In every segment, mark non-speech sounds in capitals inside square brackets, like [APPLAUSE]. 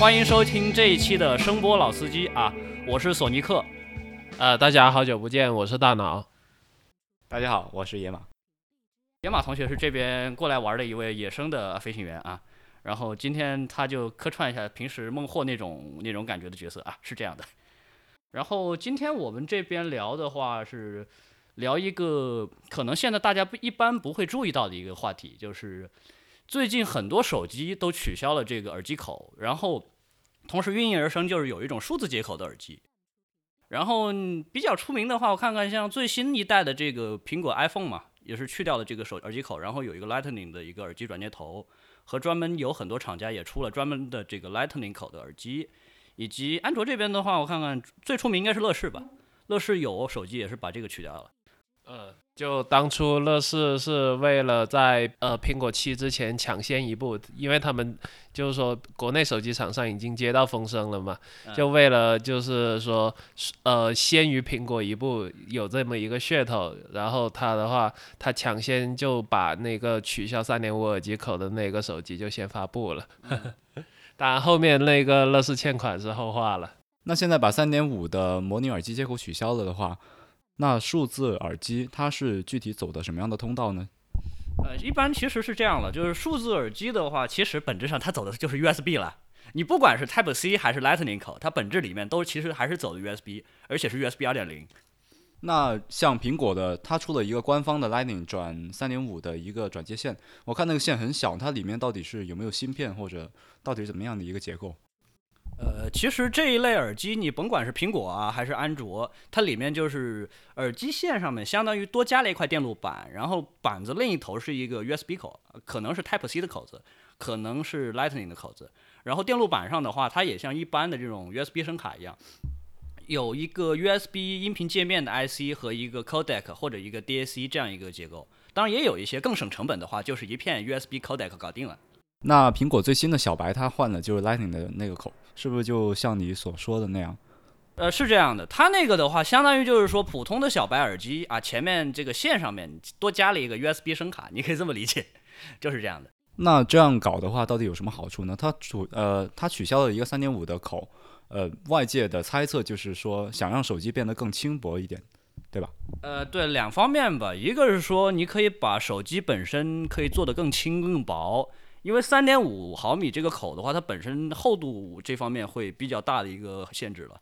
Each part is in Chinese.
欢迎收听这一期的声波老司机啊，我是索尼克。呃，大家好久不见，我是大脑。大家好，我是野马。野马同学是这边过来玩的一位野生的飞行员啊，然后今天他就客串一下平时孟获那种那种感觉的角色啊，是这样的。然后今天我们这边聊的话是聊一个可能现在大家不一般不会注意到的一个话题，就是最近很多手机都取消了这个耳机口，然后同时应运而生就是有一种数字接口的耳机。然后比较出名的话，我看看像最新一代的这个苹果 iPhone 嘛，也是去掉了这个手耳机口，然后有一个 Lightning 的一个耳机转接头，和专门有很多厂家也出了专门的这个 Lightning 口的耳机，以及安卓这边的话，我看看最出名应该是乐视吧，乐视有手机也是把这个取掉了。呃，就当初乐视是为了在呃苹果七之前抢先一步，因为他们就是说国内手机厂商已经接到风声了嘛，就为了就是说呃先于苹果一步有这么一个噱头，然后他的话他抢先就把那个取消三点五耳机口的那个手机就先发布了，[LAUGHS] 当然后面那个乐视欠款是后话了。那现在把三点五的模拟耳机接口取消了的话，那数字耳机它是具体走的什么样的通道呢？呃，一般其实是这样了，就是数字耳机的话，其实本质上它走的就是 USB 了。你不管是 Type C 还是 Lightning 口，它本质里面都其实还是走的 USB，而且是 USB 二点零。那像苹果的，它出了一个官方的 Lightning 转三点五的一个转接线，我看那个线很小，它里面到底是有没有芯片，或者到底是怎么样的一个结构？呃，其实这一类耳机，你甭管是苹果啊还是安卓，它里面就是耳机线上面相当于多加了一块电路板，然后板子另一头是一个 USB 口，可能是 Type C 的口子，可能是 Lightning 的口子。然后电路板上的话，它也像一般的这种 USB 声卡一样，有一个 USB 音频界面的 IC 和一个 codec 或者一个 DAC 这样一个结构。当然也有一些更省成本的话，就是一片 USB codec 搞定了。那苹果最新的小白它换的就是 Lightning 的那个口，是不是就像你所说的那样？呃，是这样的，它那个的话，相当于就是说普通的小白耳机啊，前面这个线上面多加了一个 USB 声卡，你可以这么理解，就是这样的。那这样搞的话，到底有什么好处呢？它主呃，它取消了一个三点五的口，呃，外界的猜测就是说想让手机变得更轻薄一点，对吧？呃，对，两方面吧，一个是说你可以把手机本身可以做得更轻更薄，因为三点五毫米这个口的话，它本身厚度这方面会比较大的一个限制了。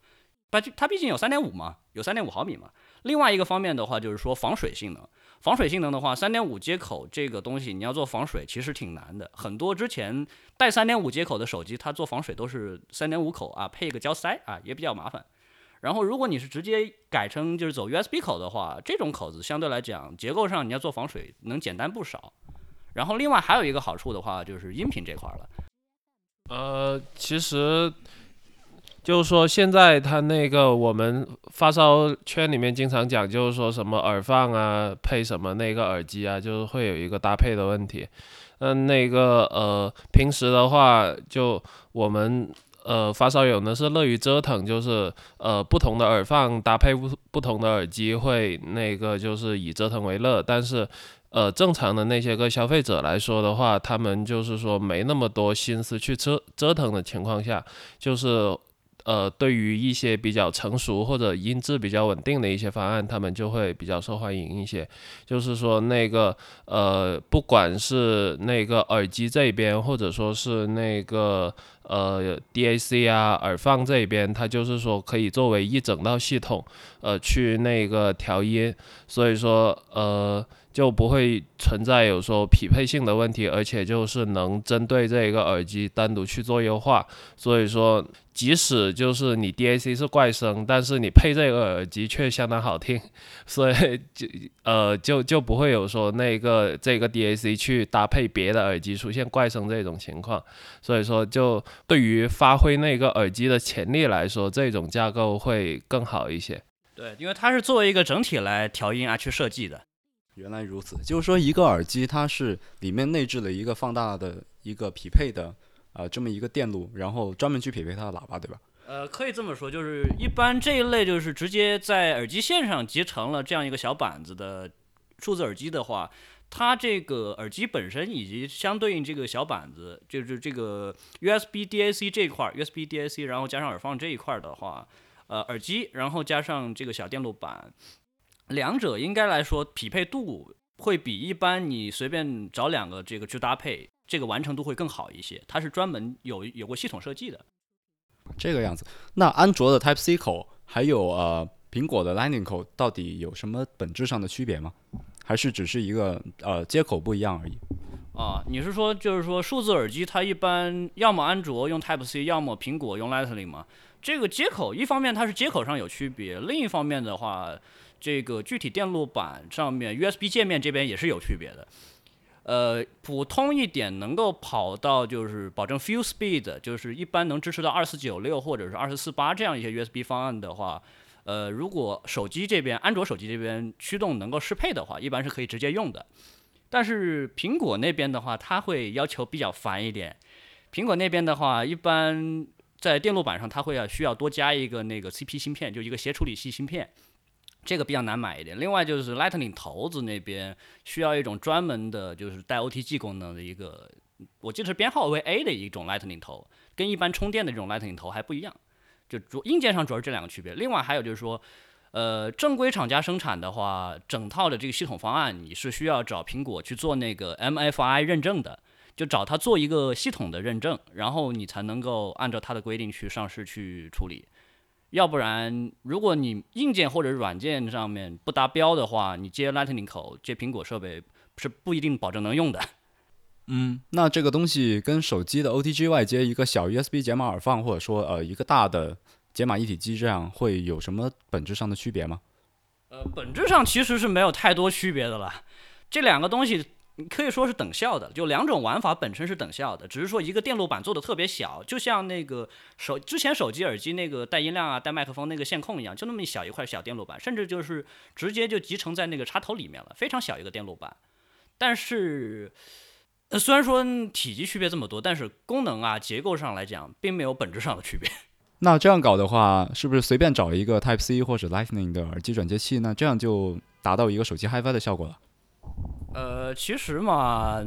它它毕竟有三点五嘛，有三点五毫米嘛。另外一个方面的话，就是说防水性能。防水性能的话，三点五接口这个东西你要做防水其实挺难的。很多之前带三点五接口的手机，它做防水都是三点五口啊，配一个胶塞啊，也比较麻烦。然后如果你是直接改成就是走 USB 口的话，这种口子相对来讲结构上你要做防水能简单不少。然后另外还有一个好处的话，就是音频这块了。呃，其实就是说，现在它那个我们发烧圈里面经常讲，就是说什么耳放啊，配什么那个耳机啊，就是会有一个搭配的问题。嗯，那个呃，平时的话，就我们呃发烧友呢是乐于折腾，就是呃不同的耳放搭配不不同的耳机，会那个就是以折腾为乐，但是。呃，正常的那些个消费者来说的话，他们就是说没那么多心思去折折腾的情况下，就是呃，对于一些比较成熟或者音质比较稳定的一些方案，他们就会比较受欢迎一些。就是说那个呃，不管是那个耳机这边，或者说是那个呃 DAC 啊耳放这边，它就是说可以作为一整套系统呃去那个调音，所以说呃。就不会存在有说匹配性的问题，而且就是能针对这一个耳机单独去做优化。所以说，即使就是你 DAC 是怪声，但是你配这个耳机却相当好听，所以就呃就就不会有说那个这个 DAC 去搭配别的耳机出现怪声这种情况。所以说，就对于发挥那个耳机的潜力来说，这种架构会更好一些。对，因为它是作为一个整体来调音啊去设计的。原来如此，就是说一个耳机它是里面内置了一个放大的一个匹配的呃这么一个电路，然后专门去匹配它的喇叭，对吧？呃，可以这么说，就是一般这一类就是直接在耳机线上集成了这样一个小板子的数字耳机的话，它这个耳机本身以及相对应这个小板子，就是这个 USB DAC 这一块，USB DAC，然后加上耳放这一块的话，呃，耳机然后加上这个小电路板。两者应该来说匹配度会比一般你随便找两个这个去搭配，这个完成度会更好一些。它是专门有有过系统设计的。这个样子，那安卓的 Type C 口还有呃苹果的 Lightning 口到底有什么本质上的区别吗？还是只是一个呃接口不一样而已？啊，你是说就是说数字耳机它一般要么安卓用 Type C，要么苹果用 Lightning 吗？这个接口一方面它是接口上有区别，另一方面的话。这个具体电路板上面 USB 界面这边也是有区别的，呃，普通一点能够跑到就是保证 fuel Speed，就是一般能支持到二四九六或者是二四四八这样一些 USB 方案的话，呃，如果手机这边安卓手机这边驱动能够适配的话，一般是可以直接用的。但是苹果那边的话，它会要求比较烦一点。苹果那边的话，一般在电路板上它会要需要多加一个那个 CP 芯片，就一个协处理器芯片。这个比较难买一点，另外就是 Lightning 头子那边需要一种专门的，就是带 OTG 功能的一个，我记得是编号为 A 的一种 Lightning 头，跟一般充电的这种 Lightning 头还不一样，就主硬件上主要是这两个区别。另外还有就是说，呃，正规厂家生产的话，整套的这个系统方案你是需要找苹果去做那个 MFI 认证的，就找他做一个系统的认证，然后你才能够按照他的规定去上市去处理。要不然，如果你硬件或者软件上面不达标的话，你接 Lightning 口接苹果设备是不一定保证能用的。嗯，那这个东西跟手机的 OTG 外接一个小 USB 解码耳放，或者说呃一个大的解码一体机，这样会有什么本质上的区别吗？呃，本质上其实是没有太多区别的了，这两个东西。可以说是等效的，就两种玩法本身是等效的，只是说一个电路板做的特别小，就像那个手之前手机耳机那个带音量啊、带麦克风那个线控一样，就那么一小一块小电路板，甚至就是直接就集成在那个插头里面了，非常小一个电路板。但是，呃，虽然说体积区别这么多，但是功能啊、结构上来讲，并没有本质上的区别。[LAUGHS] 那这样搞的话，是不是随便找一个 Type C 或者 Lightning 的耳机转接器，那这样就达到一个手机 HiFi 的效果了？呃，其实嘛，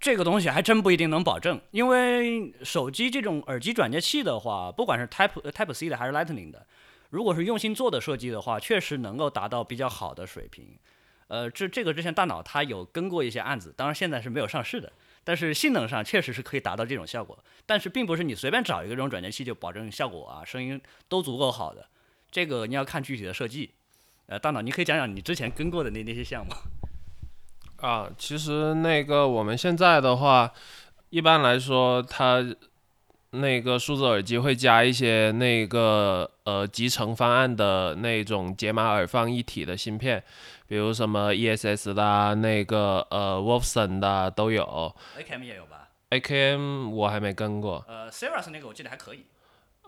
这个东西还真不一定能保证，因为手机这种耳机转接器的话，不管是 Type Type C 的还是 Lightning 的，如果是用心做的设计的话，确实能够达到比较好的水平。呃，这这个之前大脑它有跟过一些案子，当然现在是没有上市的，但是性能上确实是可以达到这种效果。但是并不是你随便找一个这种转接器就保证效果啊，声音都足够好的。这个你要看具体的设计。呃，大脑，你可以讲讲你之前跟过的那那些项目。啊，其实那个我们现在的话，一般来说，它那个数字耳机会加一些那个呃集成方案的那种解码耳放一体的芯片，比如什么 ESS 的、那个呃 Wolfson 的都有。AKM 也有吧？AKM 我还没跟过。呃，Cirrus 那个我记得还可以。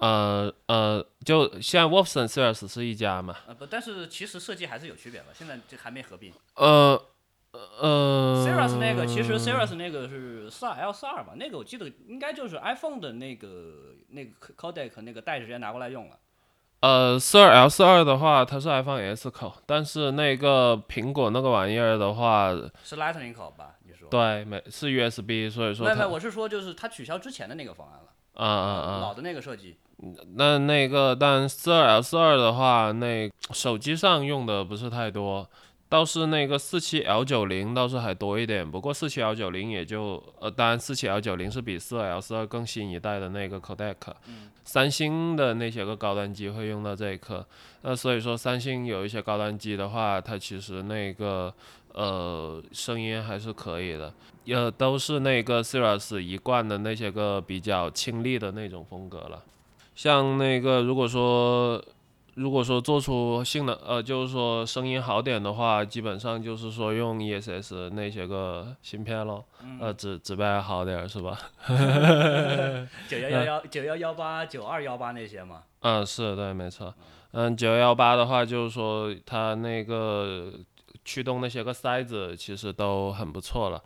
呃呃，就现在 Wolfson、Cirrus 是一家嘛？呃不，但是其实设计还是有区别的，现在这还没合并。呃。呃，Cirrus 那个其实 Cirrus 那个是四二 L 四二吧，那个我记得应该就是 iPhone 的那个那个 codec 那个带直接拿过来用了。呃，四二 L 四二的话，它是 iPhone S 口，但是那个苹果那个玩意儿的话是 Lightning 口吧？你说？对，没是 USB，所以说。没没，我是说就是它取消之前的那个方案了。啊啊啊！老的那个设计。那那个，但四二 L 四二的话，那手机上用的不是太多。倒是那个四七 L 九零倒是还多一点，不过四七 L 九零也就呃，当然四七 L 九零是比四二 L 四二更新一代的那个 codec，、三星的那些个高端机会用到这一颗，那所以说三星有一些高端机的话，它其实那个呃声音还是可以的，呃都是那个 Cirrus 一贯的那些个比较清丽的那种风格了。像那个如果说如果说做出性能，呃，就是说声音好点的话，基本上就是说用 ESS 那些个芯片咯，呃，指指标好点儿是吧？[LAUGHS] 九幺幺幺、九幺幺八、九二幺八那些嘛。嗯，是对，没错。嗯，九幺幺八的话，就是说它那个驱动那些个塞子其实都很不错了。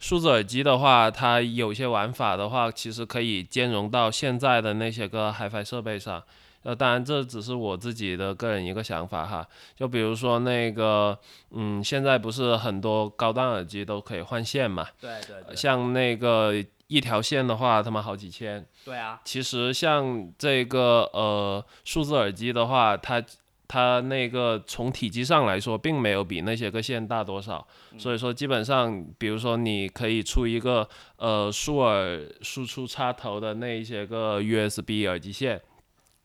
数字耳机的话，它有些玩法的话，其实可以兼容到现在的那些个 HiFi 设备上。呃，当然这只是我自己的个人一个想法哈。就比如说那个，嗯，现在不是很多高端耳机都可以换线嘛？对对对。像那个一条线的话，他们好几千。对啊。其实像这个呃数字耳机的话，它它那个从体积上来说，并没有比那些个线大多少。所以说基本上，比如说你可以出一个呃数耳输出插头的那一些个 USB 耳机线，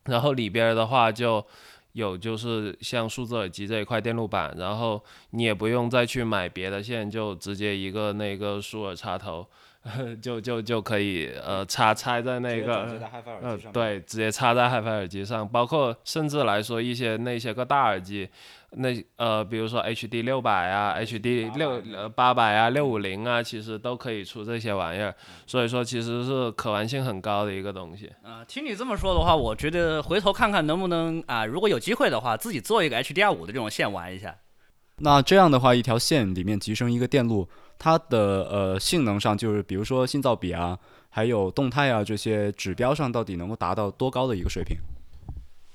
然后里边的话就。有就是像数字耳机这一块电路板，然后你也不用再去买别的线，就直接一个那个数耳插头，[LAUGHS] 就就就可以呃插插在那个 [LAUGHS] 呃对，直接插在 HiFi 耳机上，包括甚至来说一些那些个大耳机，那呃比如说 HD 六百啊，HD 六呃八百啊，六五零啊，其实都可以出这些玩意儿，所以说其实是可玩性很高的一个东西。啊、听你这么说的话，我觉得回头看看能不能啊、如果有机会的话，自己做一个 HDR 五的这种线玩一下。那这样的话，一条线里面集成一个电路，它的呃性能上，就是比如说信噪比啊，还有动态啊这些指标上，到底能够达到多高的一个水平？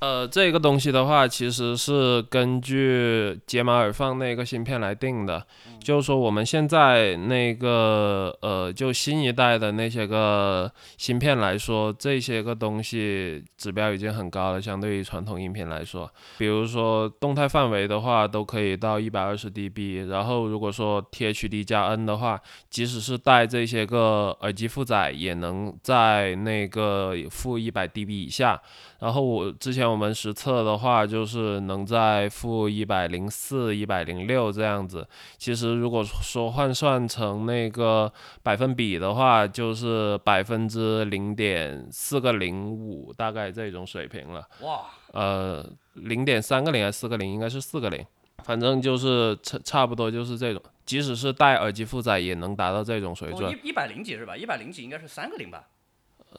呃，这个东西的话，其实是根据解码耳放那个芯片来定的。就是说，我们现在那个呃，就新一代的那些个芯片来说，这些个东西指标已经很高了，相对于传统音频来说。比如说动态范围的话，都可以到一百二十 dB。然后如果说 THD 加 N 的话，即使是带这些个耳机负载，也能在那个负一百 dB 以下。然后我之前我们实测的话，就是能在负一百零四、一百零六这样子。其实如果说换算成那个百分比的话，就是百分之零点四个零五，大概这种水平了。哇，呃，零点三个零还是四个零？应该是四个零，反正就是差差不多就是这种。即使是带耳机负载，也能达到这种水准。一一百零几是吧？一百零几应该是三个零吧？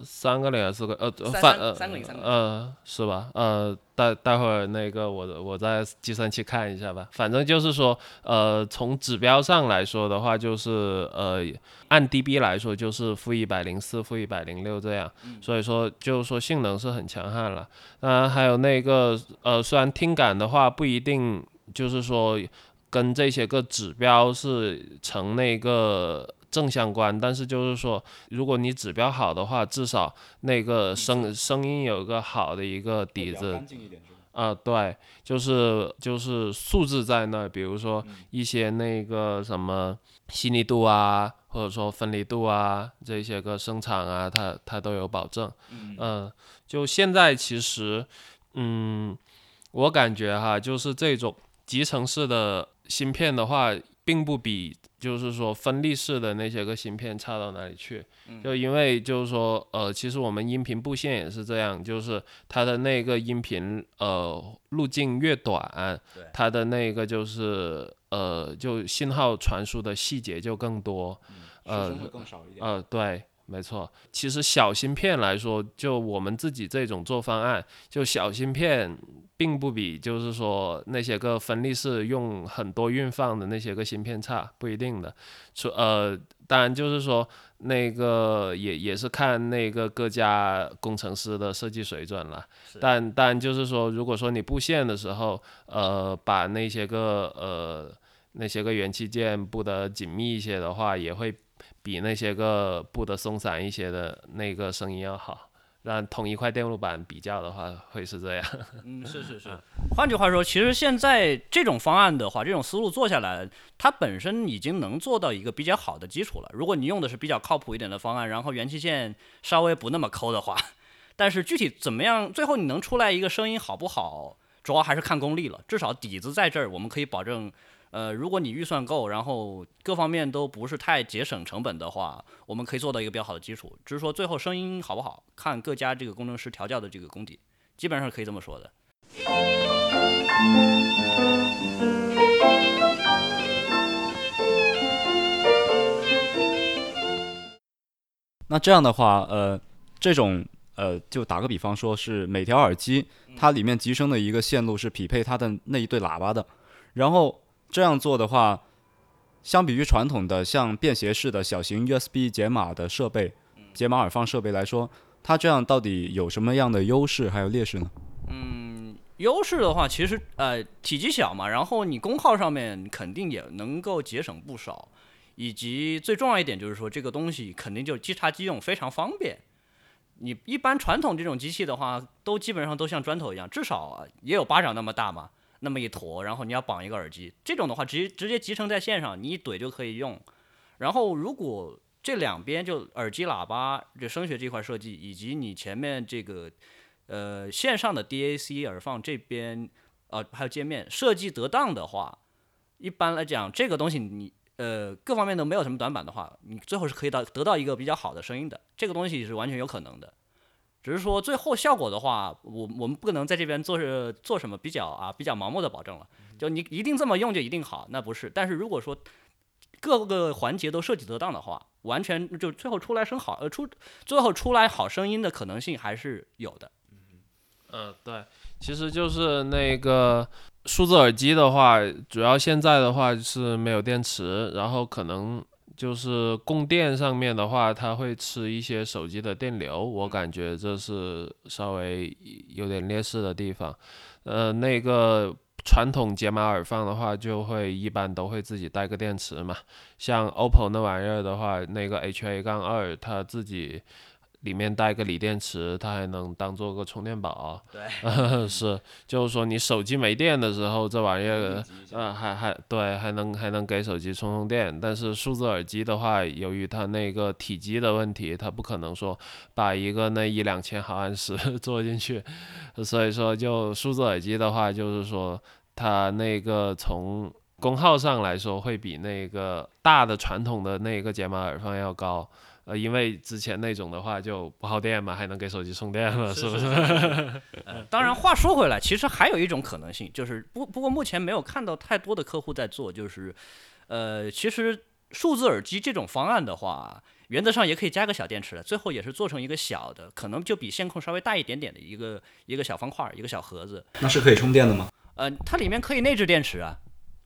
三个零还是四个？呃，三反呃三个零三个零呃是吧？呃，待待会儿那个我我在计算器看一下吧。反正就是说，呃，从指标上来说的话，就是呃按 dB 来说就是负一百零四、负一百零六这样。所以说就是说性能是很强悍了。当然还有那个呃，虽然听感的话不一定就是说跟这些个指标是成那个正相关，但是就是说，如果你指标好的话，至少那个声声音有一个好的一个底子？啊、对，就是就是素质在那儿，比如说一些那个什么细腻度啊，或者说分离度啊，这些个声场啊，它它都有保证。嗯、就现在其实，嗯，我感觉哈，就是这种集成式的芯片的话，并不比就是说分立式的那些个芯片差到哪里去。就因为就是说，呃，其实我们音频布线也是这样，就是它的那个音频呃路径越短，它的那个就是呃就信号传输的细节就更多。呃。呃，对，没错。其实小芯片来说，就我们自己这种做方案，就小芯片并不比就是说那些个分立式用很多运放的那些个芯片差，不一定的。除呃，当然就是说那个也也是看那个各家工程师的设计水准了。但但就是说，如果说你布线的时候，呃，把那些个呃那些个元器件布得紧密一些的话，也会比那些个布的松散一些的那个声音要好。让同一块电路板比较的话，会是这样。[LAUGHS] 嗯，是是是。换句话说，其实现在这种方案的话，这种思路做下来，它本身已经能做到一个比较好的基础了。如果你用的是比较靠谱一点的方案，然后元器件稍微不那么抠的话，[LAUGHS] 但是具体怎么样，最后你能出来一个声音好不好，主要还是看功力了。至少底子在这儿，我们可以保证。呃，如果你预算够，然后各方面都不是太节省成本的话，我们可以做到一个比较好的基础。只是说最后声音好不好，看各家这个工程师调教的这个功底，基本上可以这么说的。那这样的话，呃，这种呃，就打个比方说，是每条耳机它里面集成的一个线路是匹配它的那一对喇叭的，然后这样做的话，相比于传统的像便携式的小型 USB 解码的设备、解码耳放设备来说，它这样到底有什么样的优势还有劣势呢？嗯，优势的话，其实呃体积小嘛，然后你功耗上面肯定也能够节省不少，以及最重要一点就是说这个东西肯定就即插即用非常方便。你一般传统这种机器的话，都基本上都像砖头一样，至少也有巴掌那么大嘛，那么一坨，然后你要绑一个耳机，这种的话直接直接集成在线上，你一怼就可以用。然后如果这两边就耳机喇叭这声学这块设计，以及你前面这个呃线上的 DAC 耳放这边呃还有界面设计得当的话，一般来讲这个东西你呃各方面都没有什么短板的话，你最后是可以到得到一个比较好的声音的，这个东西是完全有可能的。只是说最后效果的话，我我们不能在这边做是做什么比较啊比较盲目的保证了，就你一定这么用就一定好，那不是。但是如果说各个环节都设计得当的话，完全就最后出来声好呃出最后出来好声音的可能性还是有的。嗯，对，其实就是那个数字耳机的话，主要现在的话是没有电池，然后可能就是供电上面的话，它会吃一些手机的电流，我感觉这是稍微有点劣势的地方。呃，那个传统解码耳放的话，就会一般都会自己带个电池嘛，像 OPPO 那玩意儿的话，那个 HA 杠二它自己。里面带个锂电池，它还能当做个充电宝。对，[LAUGHS] 是，就是说你手机没电的时候，这玩意儿，嗯，还还对，还能还能给手机充充电。但是数字耳机的话，由于它那个体积的问题，它不可能说把一个那一两千毫安时 [LAUGHS] 做进去。所以说，就数字耳机的话，就是说它那个从功耗上来说，会比那个大的传统的那个解码耳放要高。呃，因为之前那种的话就不耗电嘛，还能给手机充电嘛，是不 [LAUGHS] 是？呃，当然，话说回来，其实还有一种可能性，就是不不过目前没有看到太多的客户在做，就是呃，其实数字耳机这种方案的话，原则上也可以加个小电池的，最后也是做成一个小的，可能就比线控稍微大一点点的一个一个小方块，一个小盒子。那是可以充电的吗？呃，它里面可以内置电池啊。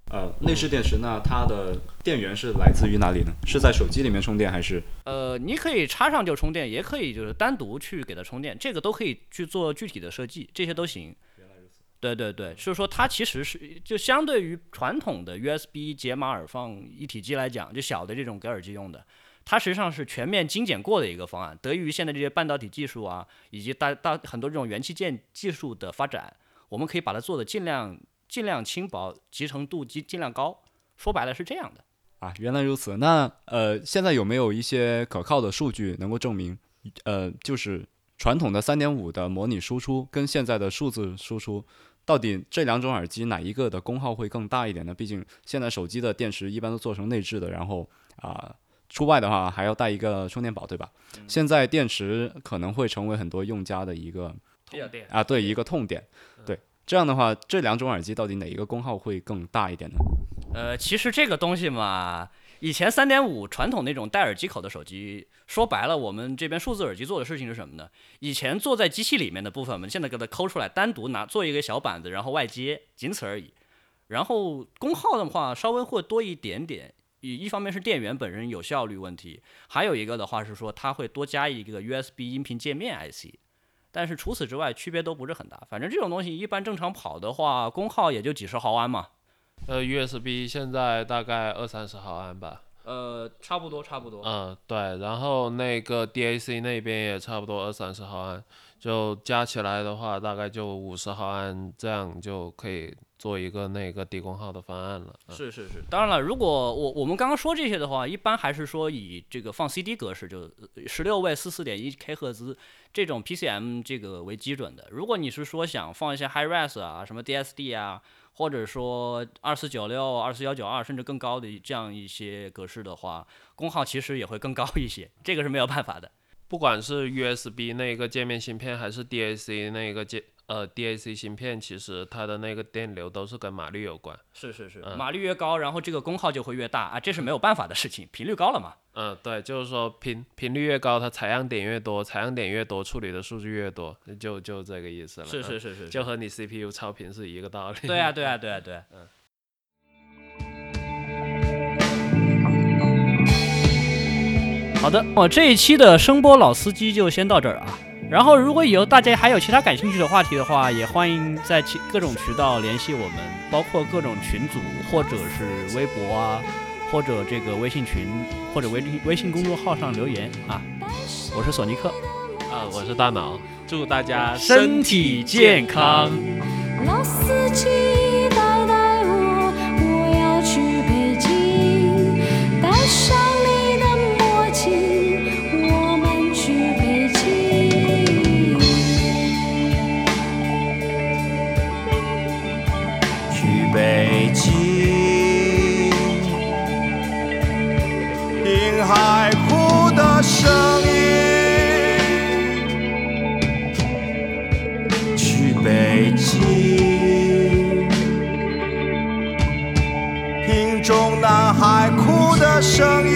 呃，内置电池，那它的电源是来自于哪里呢？是在手机里面充电还是？呃，你可以插上就充电，也可以就是单独去给它充电，这个都可以去做具体的设计，这些都行。原来如此。对对对，就是说它其实是就相对于传统的 USB 解码耳放一体机来讲，就小的这种给耳机用的，它实际上是全面精简过的一个方案。得益于现在这些半导体技术啊，以及大大很多这种元器件技术的发展，我们可以把它做的尽量。尽量轻薄，集成度尽尽量高，说白了是这样的啊。原来如此，那呃，现在有没有一些可靠的数据能够证明，呃，就是传统的三点五的模拟输出跟现在的数字输出，到底这两种耳机哪一个的功耗会更大一点呢？毕竟现在手机的电池一般都做成内置的，然后啊，出外的话还要带一个充电宝，对吧？现在电池可能会成为很多用家的一个痛点啊，对，一个痛点，对。这样的话，这两种耳机到底哪一个功耗会更大一点呢？呃，其实这个东西嘛，以前三点五传统那种带耳机口的手机，说白了，我们这边数字耳机做的事情是什么呢？以前坐在机器里面的部分，我们现在给它抠出来，单独拿做一个小板子，然后外接，仅此而已。然后功耗的话，稍微会多一点点。一一方面是电源本身有效率问题，还有一个的话是说，它会多加一个 USB 音频界面 IC。但是除此之外，区别都不是很大。反正这种东西一般正常跑的话，功耗也就几十毫安嘛。呃，USB 现在大概二三十毫安吧。呃，差不多差不多。嗯，对，然后那个 DAC 那边也差不多二三十毫安，就加起来的话，大概就五十毫安，这样就可以做一个那个低功耗的方案了。是是是，当然了，如果我我们刚刚说这些的话，一般还是说以这个放 CD 格式，就十六位四四点一 K 赫兹这种 PCM 这个为基准的。如果你是说想放一些 High Res 啊，什么 DSD 啊，或者说二四九六、二四幺九二，甚至更高的这样一些格式的话，功耗其实也会更高一些，这个是没有办法的。不管是 USB 那个界面芯片，还是 DAC 那个界呃 DAC 芯片，其实它的那个电流都是跟码率有关。是是是，嗯马力越高，然后这个功耗就会越大啊，这是没有办法的事情，频率高了嘛。嗯，对，就是说频频率越高，它采样点越多，采样点越多，处理的数据越多，就就这个意思了。是是嗯是是，就和你 CPU 超频是一个道理。对啊对啊对啊对啊。[LAUGHS] 好的，我这一期的声波老司机就先到这儿啊。然后，如果以后大家还有其他感兴趣的话题的话，也欢迎在其各种渠道联系我们，包括各种群组，或者是微博啊，或者这个微信群，或者微微信公众号上留言啊。我是索尼克，啊，我是大脑，祝大家身体健康。老司机听海哭的声音。去北京，听中南海哭的声音。